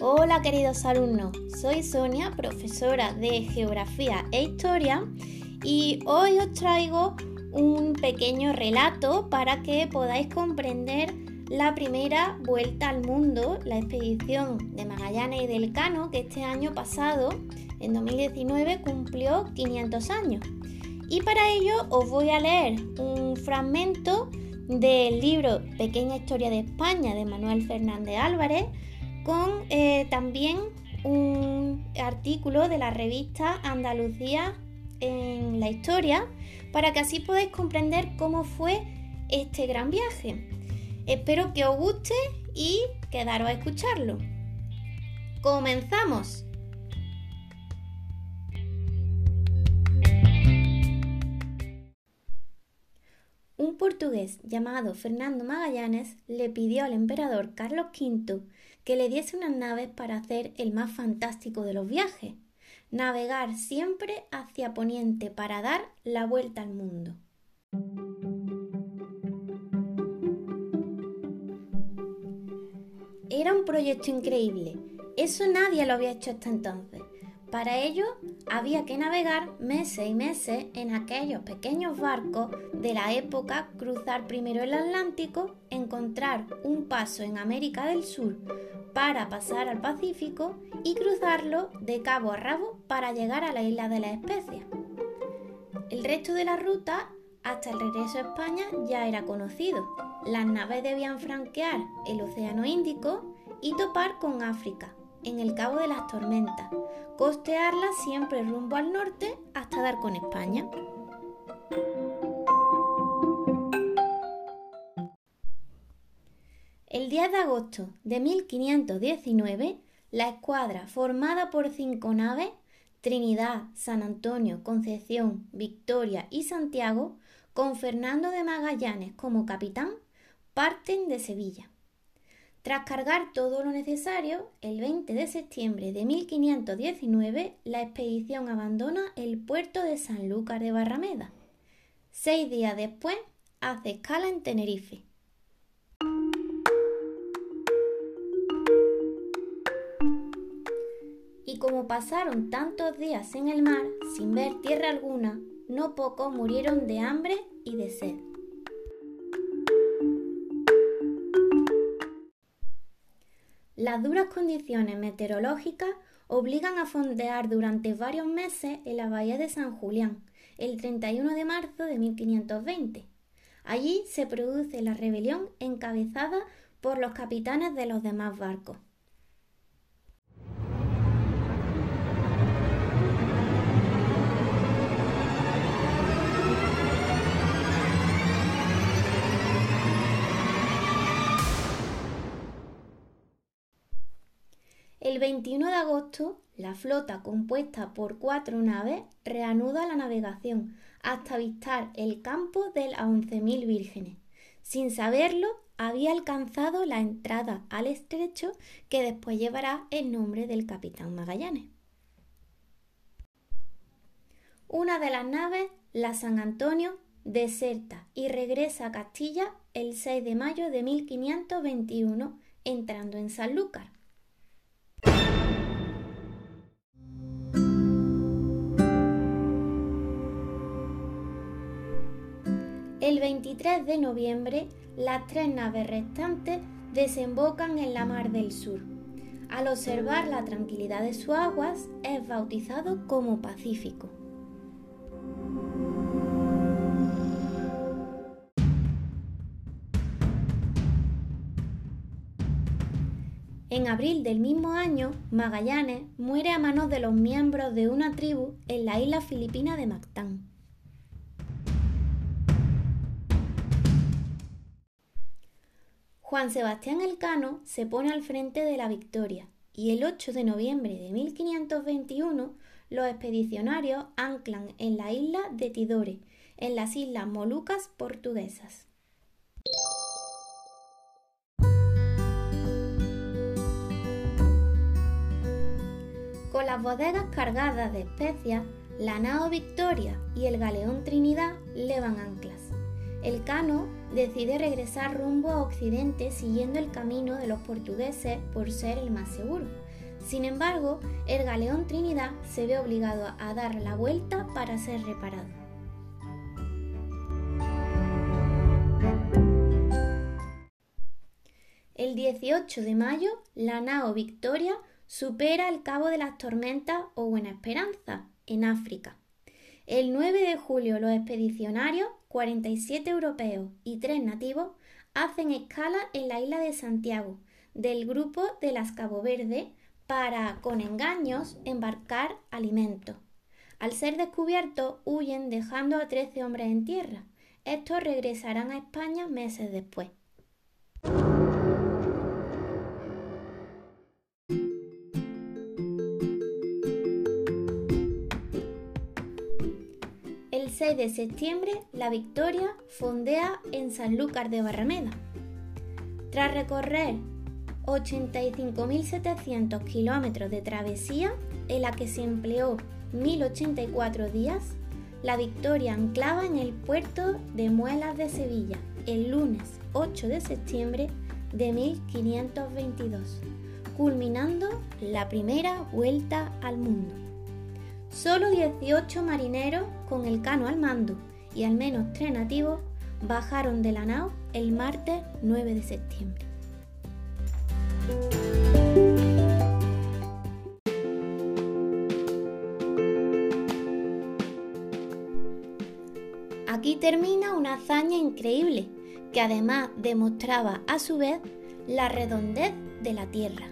Hola queridos alumnos, soy Sonia, profesora de Geografía e Historia y hoy os traigo un pequeño relato para que podáis comprender la primera vuelta al mundo, la expedición de Magallanes y del Cano, que este año pasado, en 2019, cumplió 500 años. Y para ello os voy a leer un fragmento del libro Pequeña Historia de España de Manuel Fernández Álvarez, con eh, también un artículo de la revista Andalucía en la historia, para que así podáis comprender cómo fue este gran viaje. Espero que os guste y quedaros a escucharlo. ¡Comenzamos! Un portugués llamado Fernando Magallanes le pidió al emperador Carlos V que le diese unas naves para hacer el más fantástico de los viajes, navegar siempre hacia poniente para dar la vuelta al mundo. Era un proyecto increíble. Eso nadie lo había hecho hasta entonces. Para ello había que navegar meses y meses en aquellos pequeños barcos de la época, cruzar primero el Atlántico, encontrar un paso en América del Sur para pasar al Pacífico y cruzarlo de cabo a rabo para llegar a la isla de las especias. El resto de la ruta hasta el regreso a España ya era conocido. Las naves debían franquear el Océano Índico y topar con África, en el Cabo de las Tormentas, costearla siempre rumbo al norte hasta dar con España. El 10 de agosto de 1519, la escuadra, formada por cinco naves, Trinidad, San Antonio, Concepción, Victoria y Santiago, con Fernando de Magallanes como capitán, parten de Sevilla. Tras cargar todo lo necesario, el 20 de septiembre de 1519 la expedición abandona el puerto de Sanlúcar de Barrameda. Seis días después hace escala en Tenerife. Y como pasaron tantos días en el mar sin ver tierra alguna, no pocos murieron de hambre y de sed. Las duras condiciones meteorológicas obligan a fondear durante varios meses en la bahía de San Julián, el 31 de marzo de 1520. Allí se produce la rebelión encabezada por los capitanes de los demás barcos. El 21 de agosto, la flota compuesta por cuatro naves reanuda la navegación hasta avistar el campo de las 11.000 vírgenes. Sin saberlo, había alcanzado la entrada al estrecho que después llevará el nombre del capitán Magallanes. Una de las naves, la San Antonio, deserta y regresa a Castilla el 6 de mayo de 1521, entrando en Sanlúcar. El 23 de noviembre, las tres naves restantes desembocan en la Mar del Sur. Al observar la tranquilidad de sus aguas, es bautizado como Pacífico. En abril del mismo año, Magallanes muere a manos de los miembros de una tribu en la isla filipina de Mactán. Juan Sebastián Elcano se pone al frente de la victoria y el 8 de noviembre de 1521 los expedicionarios anclan en la isla de Tidore, en las Islas Molucas portuguesas. Con las bodegas cargadas de especias, la nao Victoria y el galeón Trinidad levan anclas. El Cano decide regresar rumbo a Occidente siguiendo el camino de los portugueses por ser el más seguro. Sin embargo, el galeón Trinidad se ve obligado a dar la vuelta para ser reparado. El 18 de mayo, la nao Victoria supera el Cabo de las Tormentas o Buena Esperanza, en África. El 9 de julio, los expedicionarios, 47 europeos y 3 nativos, hacen escala en la isla de Santiago, del grupo de las Cabo Verde, para, con engaños, embarcar alimentos. Al ser descubiertos, huyen dejando a 13 hombres en tierra. Estos regresarán a España meses después. 6 de septiembre, la Victoria fondea en Sanlúcar de Barrameda. Tras recorrer 85.700 kilómetros de travesía, en la que se empleó 1.084 días, la Victoria anclaba en el puerto de Muelas de Sevilla el lunes 8 de septiembre de 1522, culminando la primera vuelta al mundo. Solo 18 marineros con el cano al mando y al menos 3 nativos bajaron de la nao el martes 9 de septiembre. Aquí termina una hazaña increíble que además demostraba a su vez la redondez de la Tierra.